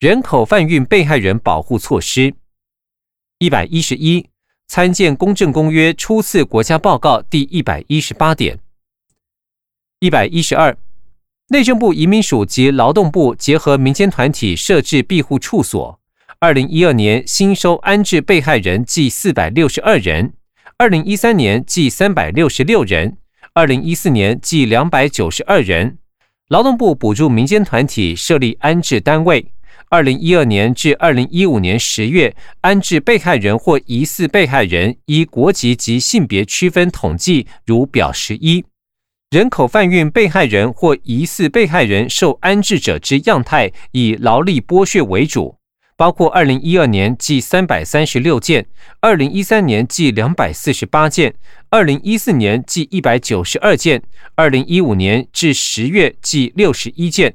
人口贩运被害人保护措施。一百一十一，参见公正公约初次国家报告第一百一十八点。一百一十二，内政部移民署及劳动部结合民间团体设置庇护处所。二零一二年新收安置被害人计四百六十二人，二零一三年计三百六十六人，二零一四年计两百九十二人。劳动部补助民间团体设立安置单位。二零一二年至二零一五年十月，安置被害人或疑似被害人依国籍及性别区分统计，如表十一。人口贩运被害人或疑似被害人受安置者之样态，以劳力剥削为主，包括二零一二年计三百三十六件，二零一三年计两百四十八件，二零一四年计一百九十二件，二零一五年至十月计六十一件。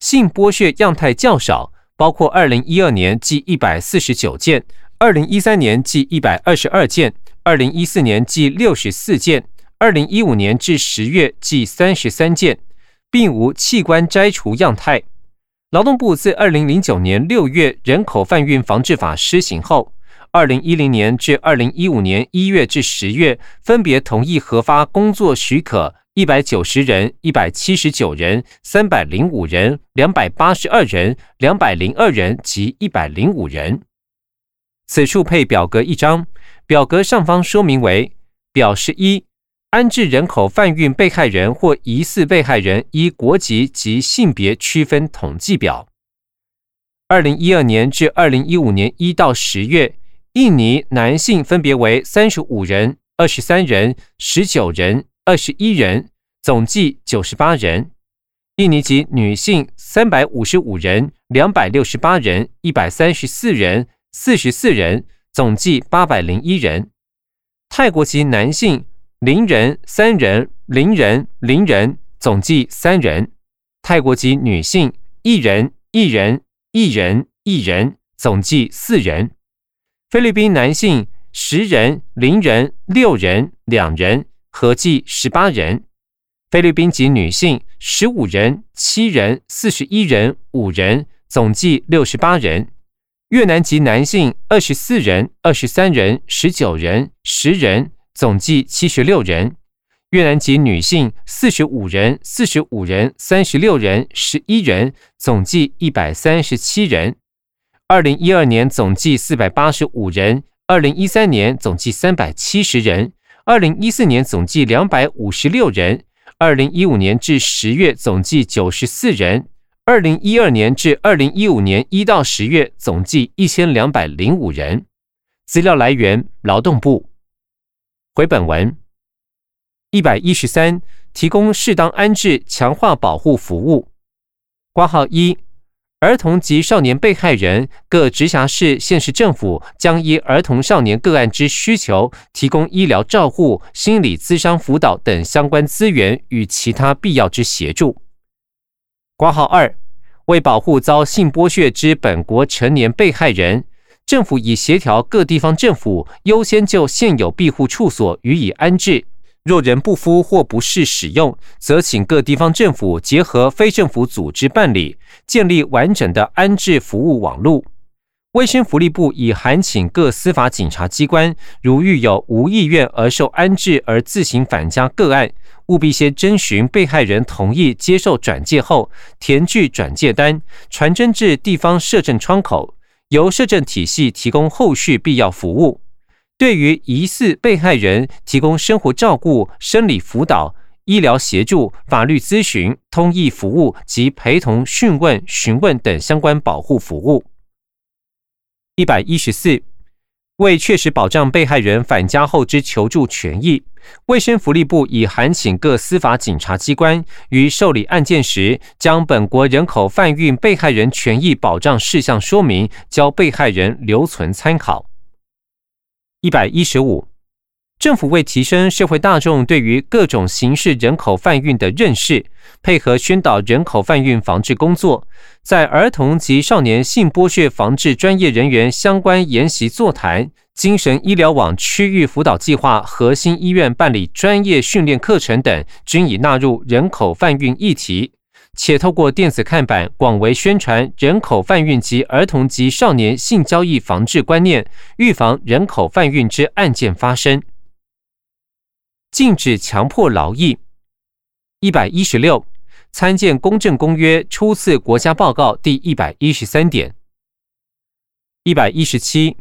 性剥削样态较少，包括二零一二年计一百四十九件，二零一三年计一百二十二件，二零一四年计六十四件，二零一五年至十月计三十三件，并无器官摘除样态。劳动部自二零零九年六月人口贩运防治法施行后，二零一零年至二零一五年一月至十月，分别同意核发工作许可。一百九十人、一百七十九人、三百零五人、两百八十二人、两百零二人及一百零五人。此处配表格一张，表格上方说明为表示一：安置人口贩运被害人或疑似被害人依国籍及性别区分统计表。二零一二年至二零一五年一到十月，印尼男性分别为三十五人、二十三人、十九人。二十一人，总计九十八人；印尼籍女性三百五十五人，两百六十八人，一百三十四人，四十四人，总计八百零一人；泰国籍男性零人、三人、零人、零人，总计三人；泰国籍女性一人、一人、一人、一人，总计四人；菲律宾男性十人、零人、六人、两人。合计十八人，菲律宾籍女性十五人、七人、四十一人、五人，总计六十八人；越南籍男性二十四人、二十三人、十九人、十人，总计七十六人；越南籍女性四十五人、四十五人、三十六人、十一人，总计一百三十七人。二零一二年总计四百八十五人，二零一三年总计三百七十人。二零一四年总计两百五十六人，二零一五年至十月总计九十四人，二零一二年至二零一五年一到十月总计一千两百零五人。资料来源：劳动部。回本文一百一十三，提供适当安置、强化保护服务。挂号一。儿童及少年被害人各直辖市、县市政府将依儿童少年个案之需求，提供医疗照护、心理咨商辅导等相关资源与其他必要之协助。挂号二，为保护遭性剥削之本国成年被害人，政府已协调各地方政府优先就现有庇护处所予以安置。若人不敷或不适使用，则请各地方政府结合非政府组织办理，建立完整的安置服务网络。卫生福利部已函请各司法警察机关，如遇有无意愿而受安置而自行返家个案，务必先征询被害人同意接受转介后，填具转介单，传真至地方社政窗口，由社政体系提供后续必要服务。对于疑似被害人，提供生活照顾、生理辅导、医疗协助、法律咨询、通译服务及陪同讯问、询问等相关保护服务。一百一十四，为确实保障被害人返家后之求助权益，卫生福利部已函请各司法警察机关于受理案件时，将本国人口贩运被害人权益保障事项说明，交被害人留存参考。一百一十五，政府为提升社会大众对于各种形式人口贩运的认识，配合宣导人口贩运防治工作，在儿童及少年性剥削防治专业人员相关研习座谈、精神医疗网区域辅导计划核心医院办理专业训练课程等，均已纳入人口贩运议题。且透过电子看板广为宣传人口贩运及儿童及少年性交易防治观念，预防人口贩运之案件发生。禁止强迫劳役。一百一十六，参见《公正公约》初次国家报告第一百一十三点。一百一十七，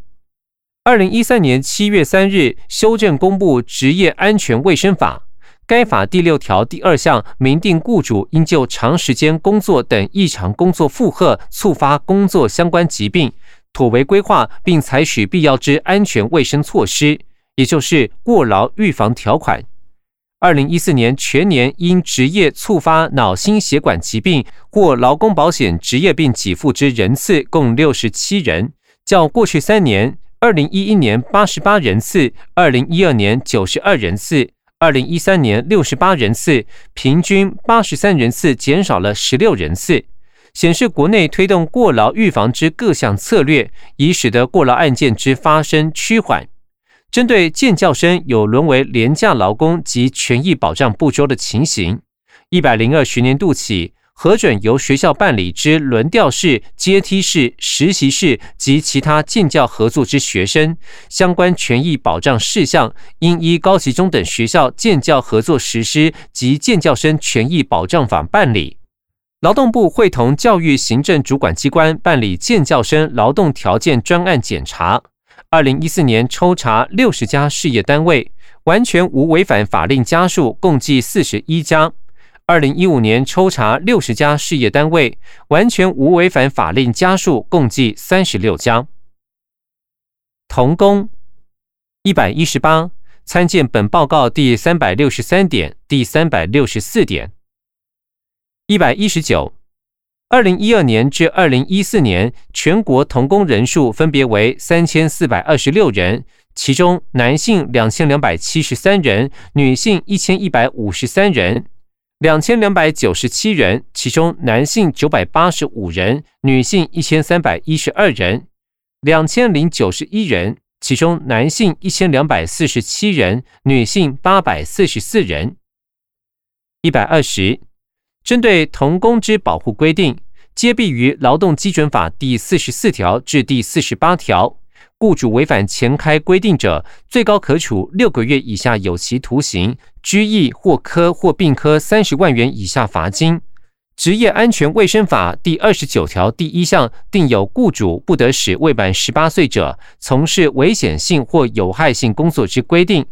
二零一三年七月三日修正公布《职业安全卫生法》。该法第六条第二项明定，雇主应就长时间工作等异常工作负荷触发工作相关疾病，妥为规划并采取必要之安全卫生措施，也就是过劳预防条款。二零一四年全年因职业触发脑心血管疾病或劳工保险职业病给付之人次共六十七人，较过去三年二零一一年八十八人次，二零一二年九十二人次。二零一三年六十八人次，平均八十三人次，减少了十六人次，显示国内推动过劳预防之各项策略，已使得过劳案件之发生趋缓。针对建教生有沦为廉价劳工及权益保障不周的情形，一百零二学年度起。核准由学校办理之轮调式、阶梯式、实习室及其他建教合作之学生，相关权益保障事项，应依高级中等学校建教合作实施及建教生权益保障法办理。劳动部会同教育行政主管机关办理建教生劳动条件专案检查。二零一四年抽查六十家事业单位，完全无违反法令家数共计四十一家。二零一五年抽查六十家事业单位，完全无违反法令家数，共计三十六家。童工一百一十八，参见本报告第三百六十三点、第三百六十四点。一百一十九，二零一二年至二零一四年全国童工人数分别为三千四百二十六人，其中男性两千两百七十三人，女性一千一百五十三人。两千两百九十七人，其中男性九百八十五人，女性一千三百一十二人；两千零九十一人，其中男性一千两百四十七人，女性八百四十四人。一百二十，针对童工之保护规定，皆必于《劳动基准法》第四十四条至第四十八条。雇主违反前开规定者，最高可处六个月以下有期徒刑、拘役或科或并科三十万元以下罚金。职业安全卫生法第二十九条第一项定有雇主不得使未满十八岁者从事危险性或有害性工作之规定。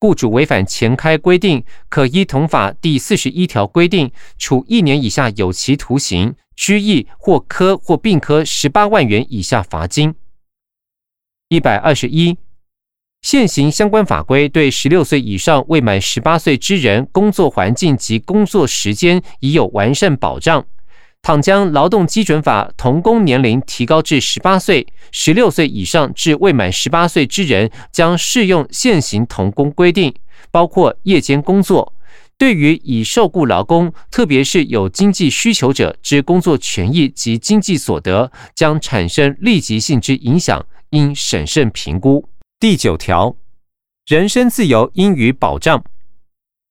雇主违反前开规定，可依同法第四十一条规定，处一年以下有期徒刑、拘役或科或并科十八万元以下罚金。一百二十一，现行相关法规对十六岁以上未满十八岁之人工作环境及工作时间已有完善保障。倘将劳动基准法童工年龄提高至十八岁，十六岁以上至未满十八岁之人将适用现行童工规定，包括夜间工作。对于已受雇劳工，特别是有经济需求者之工作权益及经济所得，将产生立即性之影响。应审慎评估。第九条，人身自由应予保障。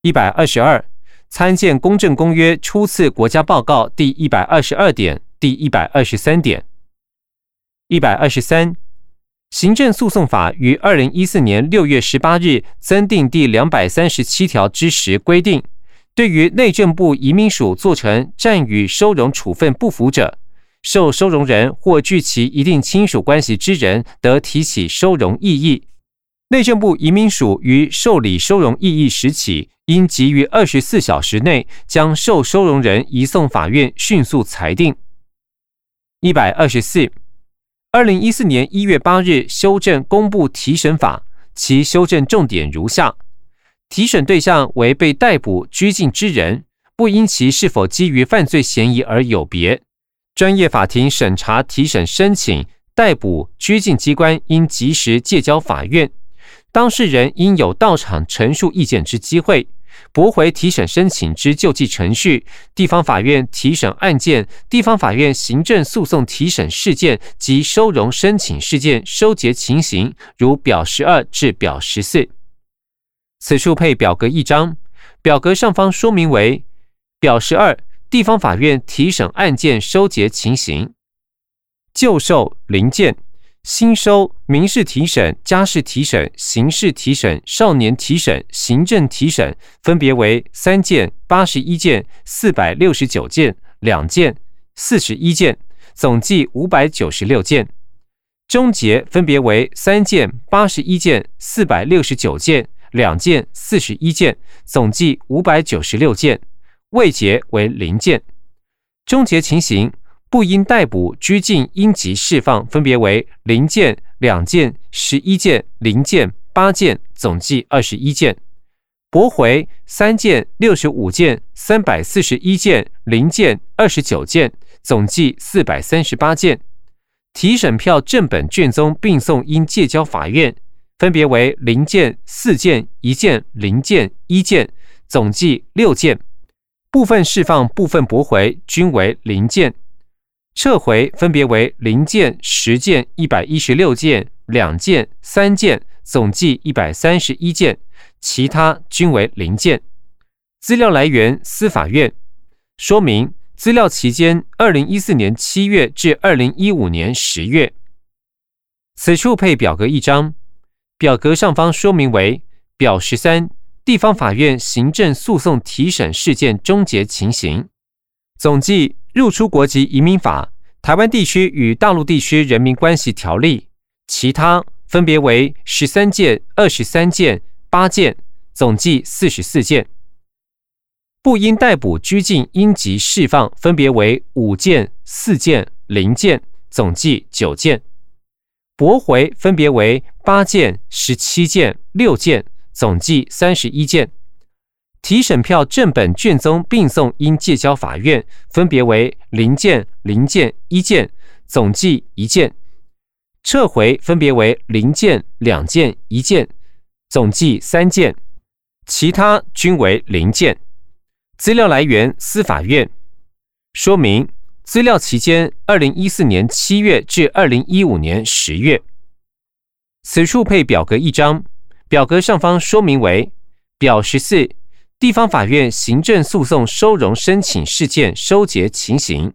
一百二十二，参见《公正公约》初次国家报告第一百二十二点、第一百二十三点。一百二十三，行政诉讼法于二零一四年六月十八日增订第两百三十七条之时规定，对于内政部移民署做成暂予收容处分不服者。受收容人或据其一定亲属关系之人，得提起收容异议。内政部移民署于受理收容异议时起，应急于二十四小时内将受收容人移送法院迅速裁定。一百二十四，二零一四年一月八日修正公布提审法，其修正重点如下：提审对象为被逮捕拘禁之人，不因其是否基于犯罪嫌疑而有别。专业法庭审查提审申请，逮捕拘禁机关应及时借交法院，当事人应有到场陈述意见之机会，驳回提审申请之救济程序。地方法院提审案件、地方法院行政诉讼提审事件及收容申请事件收结情形，如表十二至表十四。此处配表格一张，表格上方说明为表十二。地方法院提审案件收结情形。旧售零件。新收民事提审、家事提审、刑事提审、少年提审、行政提审，分别为三件、八十一件、四百六十九件、两件、四十一件，总计五百九十六件。终结分别为三件、八十一件、四百六十九件、两件、四十一件，总计五百九十六件。未结为零件。终结情形。不应逮捕、拘禁、应急释放，分别为零件、两件、十一件、零件、八件，总计二十一件；驳回三件、六十五件、三百四十一件、零件二十九件，总计四百三十八件。提审票正本卷宗并送应借交法院，分别为零件、四件、一件、零件、一件，总计六件。部分释放、部分驳回，均为零件。撤回分别为零件十件、一百一十六件、两件、三件，总计一百三十一件，其他均为零件。资料来源：司法院。说明：资料期间，二零一四年七月至二零一五年十月。此处配表格一张，表格上方说明为表十三：地方法院行政诉讼提审事件终结情形。总计。入出国籍移民法、台湾地区与大陆地区人民关系条例，其他分别为十三件、二十三件、八件，总计四十四件。不应逮捕、拘禁、应急释放，分别为五件、四件、零件，总计九件。驳回分别为八件、十七件、六件，总计三十一件。提审票正本卷宗并送应借交法院，分别为零件、零件、一件，总计一件；撤回分别为零件、两件、一件，总计三件；其他均为零件。资料来源：司法院。说明：资料期间，二零一四年七月至二零一五年十月。此处配表格一张，表格上方说明为表十四。地方法院行政诉讼收容申请事件收结情形，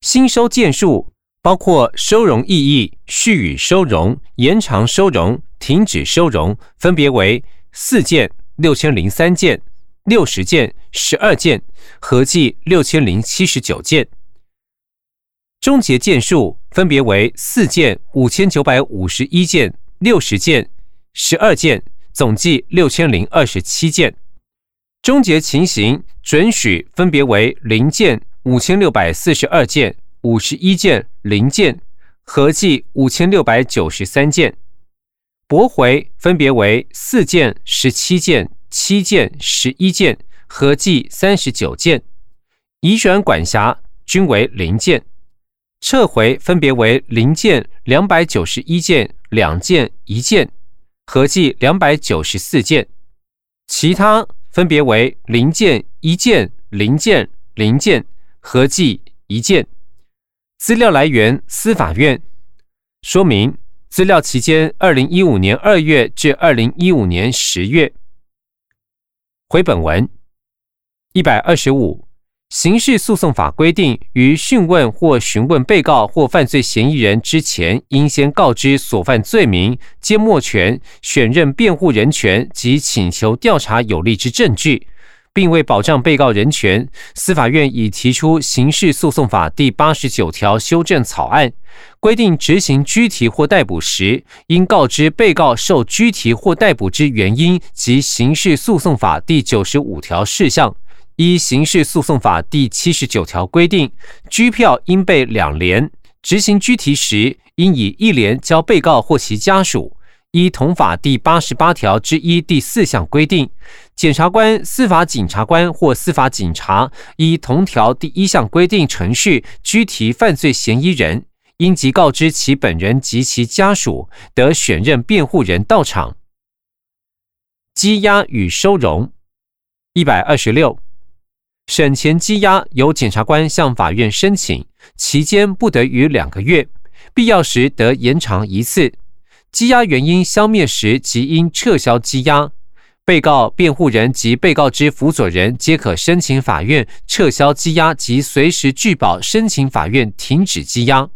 新收件数包括收容异议、续予收容、延长收容、停止收容，分别为四件、六千零三件、六十件、十二件，合计六千零七十九件。终结件数分别为四件、五千九百五十一件、六十件、十二件。总计六千零二十七件，终结情形准许分别为零件五千六百四十二件、五十一件零件，合计五千六百九十三件；驳回分别为四件、十七件、七件、十一件，合计三十九件；移转管辖均为零件；撤回分别为零件两百九十一件、两件、一件。合计两百九十四件，其他分别为零件、一件、零件、零件，合计一件。资料来源：司法院。说明：资料期间，二零一五年二月至二零一五年十月。回本文一百二十五。刑事诉讼法规定，于讯问或询问被告或犯罪嫌疑人之前，应先告知所犯罪名、缄默权、选任辩护人权及请求调查有利之证据，并为保障被告人权，司法院已提出刑事诉讼法第八十九条修正草案，规定执行拘提或逮捕时，应告知被告受拘提或逮捕之原因及刑事诉讼法第九十五条事项。依刑事诉讼法第七十九条规定，拘票应被两联，执行拘提时应以一联交被告或其家属。依同法第八十八条之一第四项规定，检察官、司法警察官或司法警察依同条第一项规定程序拘提犯罪嫌疑人，应即告知其本人及其家属，得选任辩护人到场。羁押与收容一百二十六。审前羁押由检察官向法院申请，期间不得逾两个月，必要时得延长一次。羁押原因消灭时，即应撤销羁押。被告、辩护人及被告之辅佐人皆可申请法院撤销羁押及随时拒保申请法院停止羁押。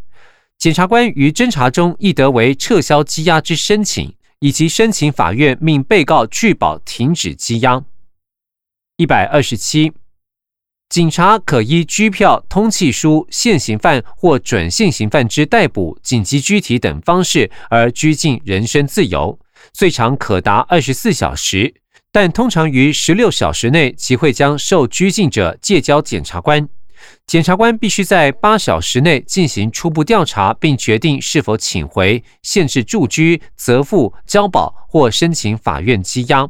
检察官于侦查中亦得为撤销羁押之申请，以及申请法院命被告拒保停止羁押。一百二十七，警察可依拘票、通缉书、现行犯或准现行犯之逮捕、紧急拘提等方式而拘禁人身自由。最长可达二十四小时，但通常于十六小时内即会将受拘禁者借交检察官。检察官必须在八小时内进行初步调查，并决定是否请回、限制住居、责付、交保或申请法院羁押。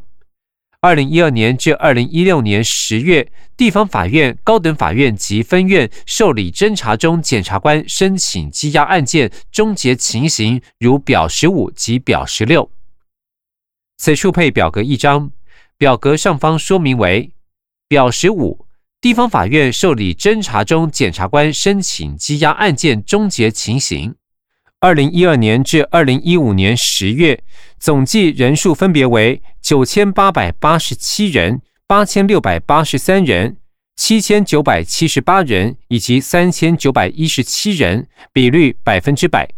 二零一二年至二零一六年十月，地方法院、高等法院及分院受理侦查中检察官申请羁押案件终结情形，如表十五及表十六。此处配表格一张，表格上方说明为表十五，地方法院受理侦查中检察官申请羁押案件终结情形。二零一二年至二零一五年十月，总计人数分别为九千八百八十七人、八千六百八十三人、七千九百七十八人以及三千九百一十七人，比率百分之百。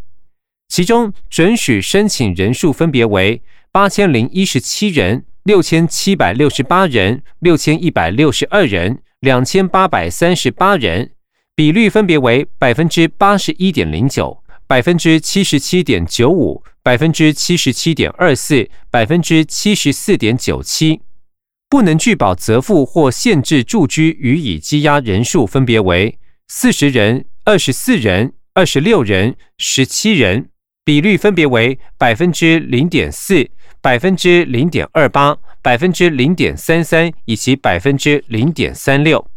其中准许申请人数分别为。八千零一十七人，六千七百六十八人，六千一百六十二人，两千八百三十八人，比率分别为百分之八十一点零九、百分之七十七点九五、百分之七十七点二四、百分之七十四点九七。不能拒保责付或限制住居予以羁押人数分别为四十人、二十四人、二十六人、十七人，比率分别为百分之零点四。百分之零点二八、百分之零点三三以及百分之零点三六，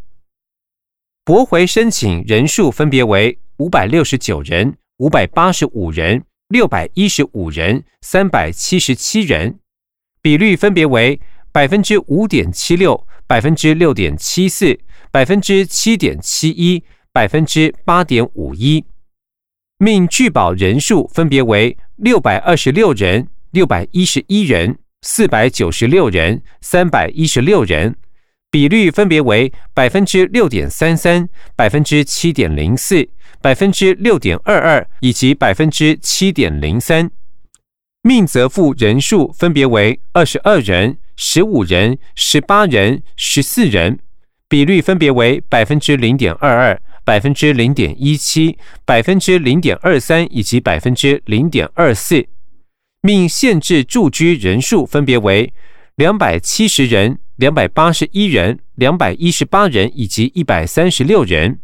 驳回申请人数分别为五百六十九人、五百八十五人、六百一十五人、三百七十七人，比率分别为百分之五点七六、百分之六点七四、百分之七点七一、百分之八点五一，命拒保人数分别为六百二十六人。六百一十一人、四百九十六人、三百一十六人，比率分别为百分之六点三三、百分之七点零四、百分之六点二二以及百分之七点零三。命责付人数分别为二十二人、十五人、十八人、十四人，比率分别为百分之零点二二、百分之零点一七、百分之零点二三以及百分之零点二四。命限制住居人数分别为两百七十人、两百八十一人、两百一十八人以及一百三十六人，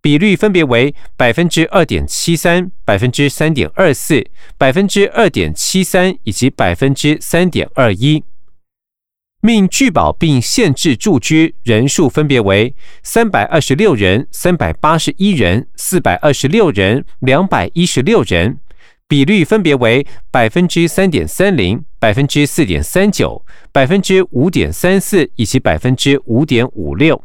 比率分别为百分之二点七三、百分之三点二四、百分之二点七三以及百分之三点二一。命拒保并限制住居人数分别为三百二十六人、三百八十一人、四百二十六人、两百一十六人。比率分别为百分之三点三零、百分之四点三九、百分之五点三四以及百分之五点五六。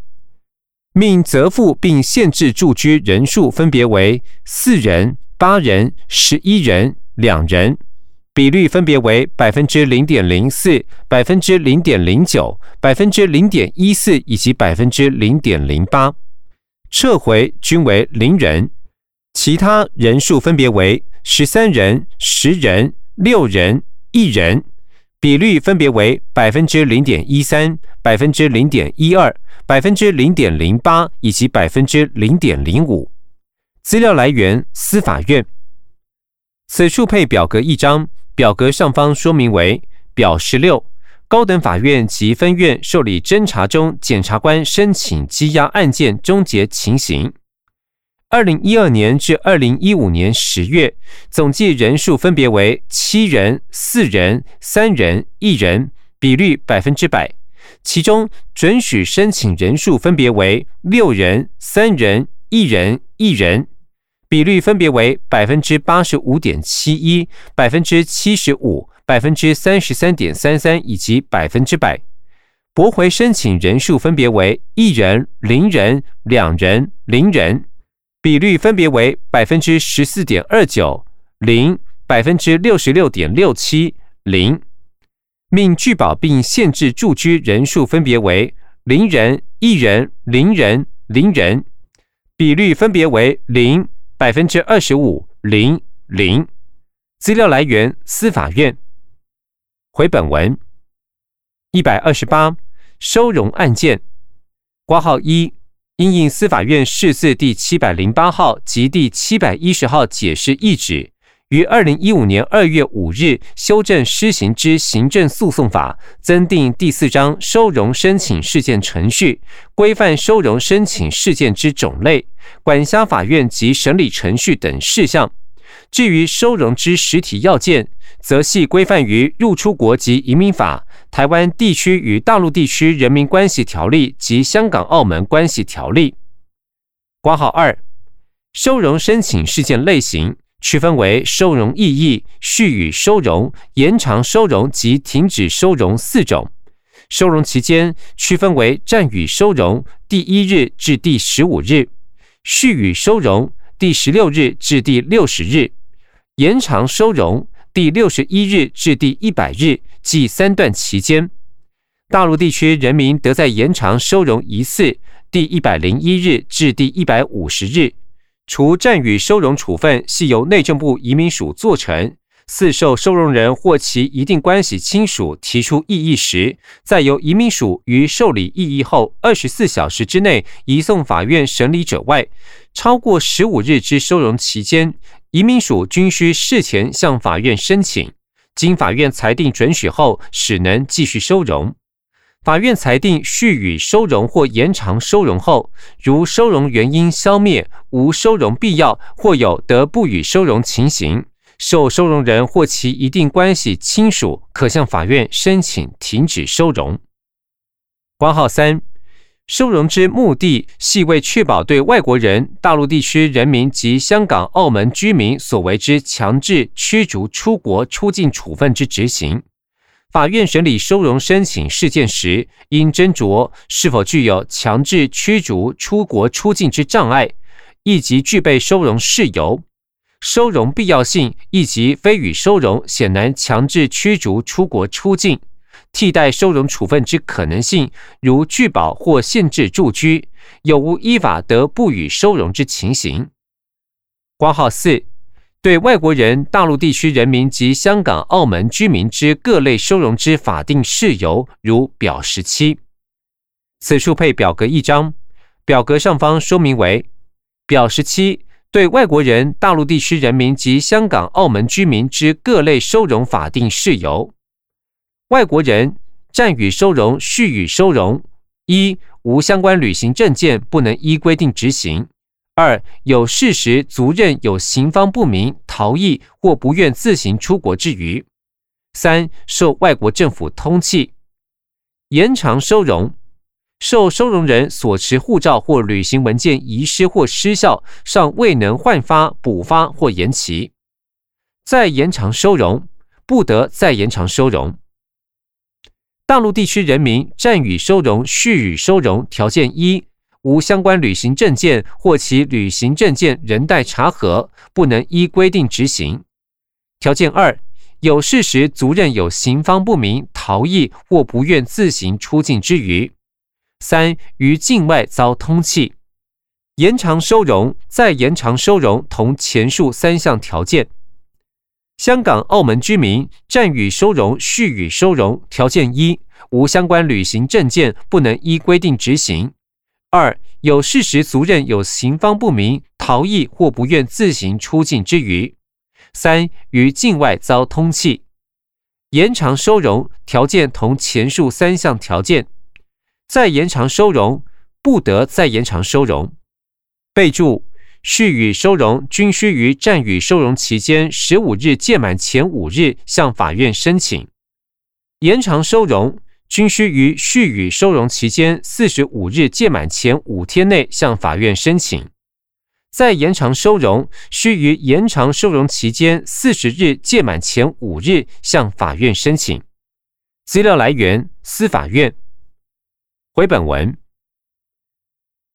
命责付并限制驻居人数分别为四人、八人、十一人、两人。比率分别为百分之零点零四、百分之零点零九、百分之零点一四以及百分之零点零八。撤回均为零人，其他人数分别为。十三人、十人、六人、一人，比率分别为百分之零点一三、百分之零点一二、百分之零点零八以及百分之零点零五。资料来源：司法院。此处配表格一张，表格上方说明为表十六：高等法院及分院受理侦查中检察官申请羁押案件终结情形。二零一二年至二零一五年十月，总计人数分别为七人、四人、三人、一人，比率百分之百。其中准许申请人数分别为六人、三人、一人、一人，比率分别为百分之八十五点七一、百分之七十五、百分之三十三点三三以及百分之百。驳回申请人数分别为一人、零人、两人、零人。比率分别为百分之十四点二九零、百分之六十六点六七零。命拒保并限制住居人数分别为零人、一人、零人、零人，比率分别为零、百分之二十五、零、零。资料来源：司法院。回本文一百二十八收容案件挂号一，因应司法院释字第七百零八号及第七百一十号解释意旨。于二零一五年二月五日修正施行之行政诉讼法，增订第四章收容申请事件程序，规范收容申请事件之种类、管辖法院及审理程序等事项。至于收容之实体要件，则系规范于入出国及移民法、台湾地区与大陆地区人民关系条例及香港澳门关系条例。挂号二，收容申请事件类型。区分为收容异议、续予收容、延长收容及停止收容四种。收容期间区分为暂予收容第一日至第十五日，续予收容第十六日至第六十日，延长收容第六十一日至第一百日，即三段期间。大陆地区人民得在延长收容一次，第一百零一日至第一百五十日。除暂予收容处分系由内政部移民署做成，四受收容人或其一定关系亲属提出异议时，再由移民署于受理异议后二十四小时之内移送法院审理者外，超过十五日之收容期间，移民署均需事前向法院申请，经法院裁定准许后，始能继续收容。法院裁定续予收容或延长收容后，如收容原因消灭、无收容必要或有得不予收容情形，受收容人或其一定关系亲属可向法院申请停止收容。关号三，收容之目的系为确保对外国人、大陆地区人民及香港、澳门居民所为之强制驱逐出国出境处分之执行。法院审理收容申请事件时，应斟酌是否具有强制驱逐出国出境之障碍，以及具备收容事由、收容必要性，以及非予收容显然强制驱逐出国出境、替代收容处分之可能性，如拒保或限制住居，有无依法得不予收容之情形。挂号四。对外国人、大陆地区人民及香港、澳门居民之各类收容之法定事由，如表十七，此处配表格一张，表格上方说明为表十七。对外国人、大陆地区人民及香港、澳门居民之各类收容法定事由，外国人暂予收容、续予收容：一、无相关旅行证件，不能依规定执行。二有事实足认有行方不明、逃逸或不愿自行出国之余；三受外国政府通缉，延长收容，受收容人所持护照或旅行文件遗失或失效，尚未能换发、补发或延期，再延长收容，不得再延长收容。大陆地区人民暂予收容、续予收容条件一。无相关旅行证件或其旅行证件仍待查核，不能依规定执行。条件二，有事实足认有行方不明、逃逸或不愿自行出境之余。三，于境外遭通缉，延长收容，再延长收容同前述三项条件。香港、澳门居民暂予收容、续予收容条件一，无相关旅行证件，不能依规定执行。二有事实足认有行方不明、逃逸或不愿自行出境之余；三于境外遭通缉，延长收容条件同前述三项条件，再延长收容不得再延长收容。备注：续予收容均需于暂予收容期间十五日届满前五日向法院申请；延长收容。均需于续予收容期间四十五日届满前五天内向法院申请，再延长收容需于延长收容期间四十日届满前五日向法院申请。资料来源：司法院。回本文。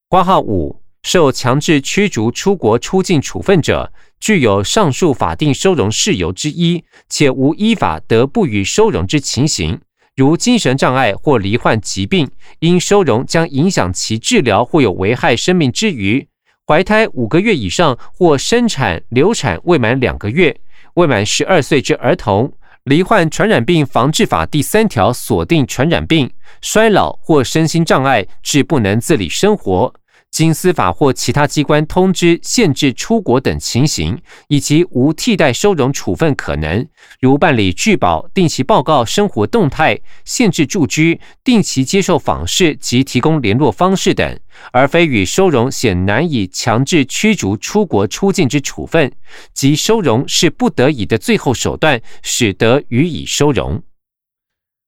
挂号五受强制驱逐出国出境处分者，具有上述法定收容事由之一，且无依法得不予收容之情形，如精神障碍或罹患疾病，因收容将影响其治疗或有危害生命之余，怀胎五个月以上或生产流产未满两个月，未满十二岁之儿童。罹患传染病防治法第三条锁定传染病、衰老或身心障碍，致不能自理生活，经司法或其他机关通知限制出国等情形，以及无替代收容处分可能，如办理拒保、定期报告生活动态、限制住居、定期接受访视及提供联络方式等，而非与收容显难以强制驱逐出国出境之处分，即收容是不得已的最后手段，使得予以收容，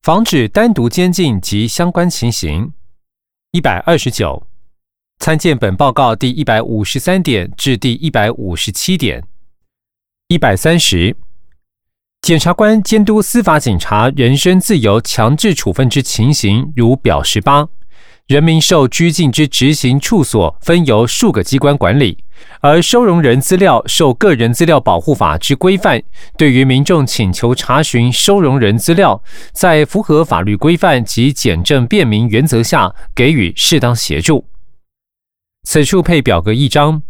防止单独监禁及相关情形。一百二十九。参见本报告第一百五十三点至第一百五十七点。一百三十，检察官监督司法警察人身自由强制处分之情形，如表十八。人民受拘禁之执行处所分由数个机关管理，而收容人资料受个人资料保护法之规范。对于民众请求查询收容人资料，在符合法律规范及简政便民原则下，给予适当协助。此处配表格一张，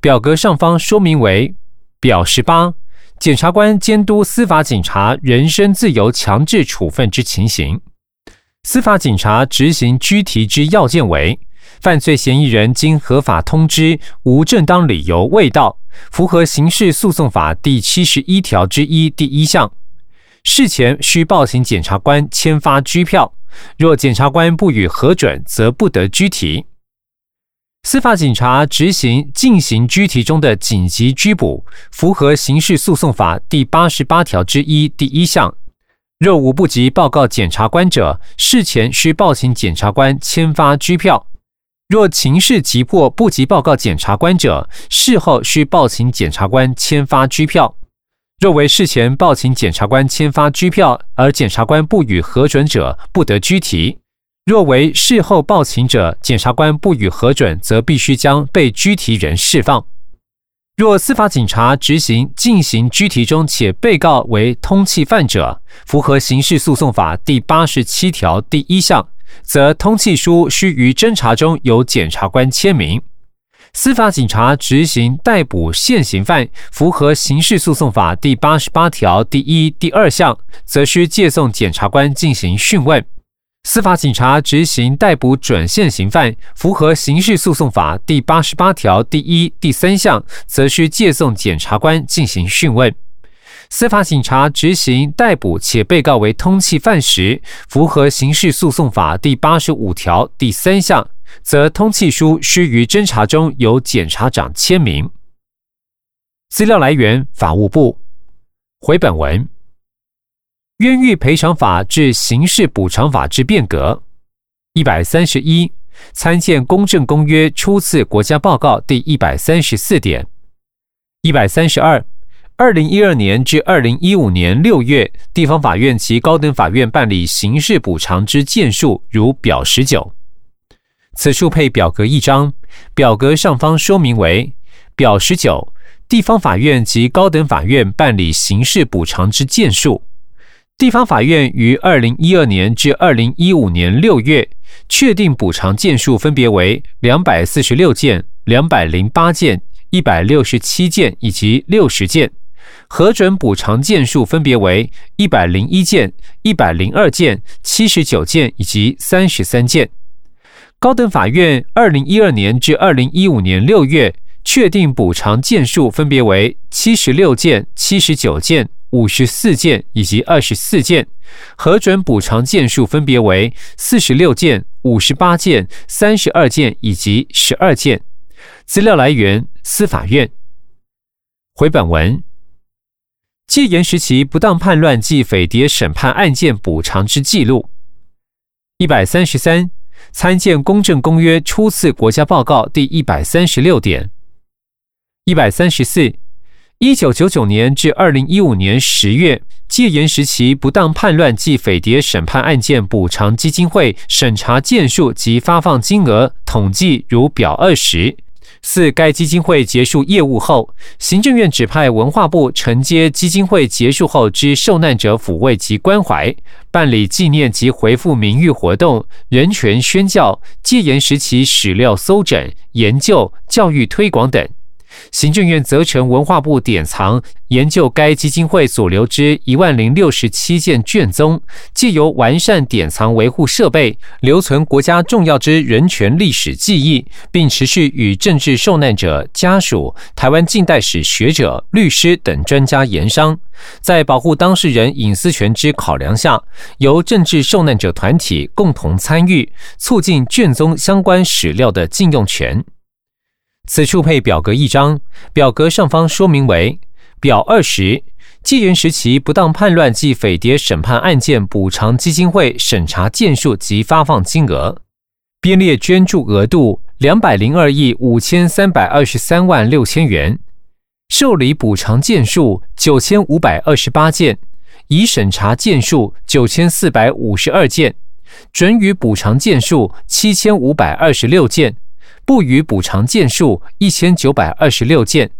表格上方说明为表十八，检察官监督司法警察人身自由强制处分之情形。司法警察执行拘提之要件为：犯罪嫌疑人经合法通知，无正当理由未到，符合刑事诉讼法第七十一条之一第一项，事前需报请检察官签发拘票，若检察官不予核准，则不得拘提。司法警察执行进行拘提中的紧急拘捕，符合刑事诉讼法第八十八条之一第一项。若无不及报告检察官者，事前需报请检察官签发拘票；若情势急迫不及报告检察官者，事后需报请检察官签发拘票。若为事前报请检察官签发拘票，而检察官不予核准者，不得拘提。若为事后报请者，检察官不予核准，则必须将被拘提人释放。若司法警察执行进行拘提中，且被告为通缉犯者，符合刑事诉讼法第八十七条第一项，则通缉书须于侦查中由检察官签名。司法警察执行逮捕现行犯，符合刑事诉讼法第八十八条第一、第二项，则需借送检察官进行讯问。司法警察执行逮捕准现行犯，符合刑事诉讼法第八十八条第一、第三项，则需借送检察官进行讯问。司法警察执行逮捕且被告为通缉犯时，符合刑事诉讼法第八十五条第三项，则通缉书须于侦查中由检察长签名。资料来源：法务部。回本文。冤狱赔偿法至刑事补偿法之变革，一百三十一，参见公正公约初次国家报告第一百三十四点，一百三十二，二零一二年至二零一五年六月，地方法院及高等法院办理刑事补偿之件数，如表十九。此处配表格一张，表格上方说明为表十九，地方法院及高等法院办理刑事补偿之件数。地方法院于二零一二年至二零一五年六月确定补偿件数分别为两百四十六件、两百零八件、一百六十七件以及六十件；核准补偿件数分别为一百零一件、一百零二件、七十九件以及三十三件。高等法院二零一二年至二零一五年六月确定补偿件数分别为七十六件、七十九件。五十四件以及二十四件，核准补偿件数分别为四十六件、五十八件、三十二件以及十二件。资料来源：司法院。回本文。戒严时期不当叛乱及匪谍审判案件补偿之记录。一百三十三，参见公正公约初次国家报告第一百三十六点。一百三十四。一九九九年至二零一五年十月，戒严时期不当叛乱暨匪谍审判案件补偿基金会审查件数及发放金额统计如表二十。四该基金会结束业务后，行政院指派文化部承接基金会结束后之受难者抚慰及关怀，办理纪念及回复名誉活动、人权宣教、戒严时期史料搜整、研究、教育推广等。行政院责成文化部典藏研究该基金会所留之一万零六十七件卷宗，借由完善典藏维护设备，留存国家重要之人权历史记忆，并持续与政治受难者家属、台湾近代史学者、律师等专家研商，在保护当事人隐私权之考量下，由政治受难者团体共同参与，促进卷宗相关史料的禁用权。此处配表格一张，表格上方说明为表二十，戒严时期不当叛乱及匪谍审判案件补偿基金会审查件数及发放金额，编列捐助额度两百零二亿五千三百二十三万六千元，受理补偿件数九千五百二十八件，已审查件数九千四百五十二件，准予补偿件数七千五百二十六件。不予补偿件数一千九百二十六件，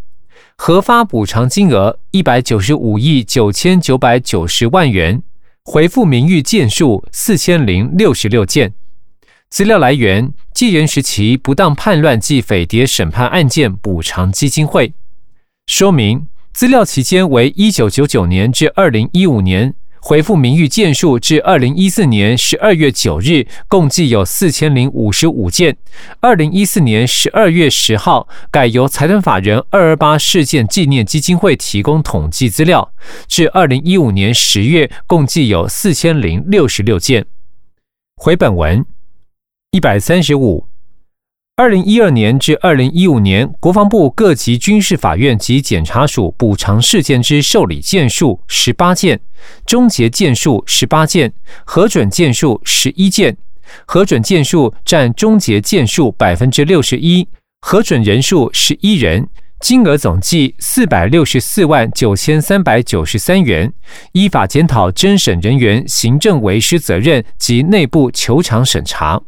核发补偿金额一百九十五亿九千九百九十万元，回复名誉件数四千零六十六件。资料来源：纪元时期不当叛乱暨匪谍审判案件补偿基金会。说明：资料期间为一九九九年至二零一五年。回复名誉件数至二零一四年十二月九日，共计有四千零五十五件。二零一四年十二月十号，改由财团法人二二八事件纪念基金会提供统计资料，至二零一五年十月，共计有四千零六十六件。回本文一百三十五。二零一二年至二零一五年，国防部各级军事法院及检察署补偿事件之受理件数十八件，终结件数十八件，核准件数十一件，核准件数占终结件数百分之六十一，核准人数十一人，金额总计四百六十四万九千三百九十三元，依法检讨侦审人员行政为师责任及内部求偿审查。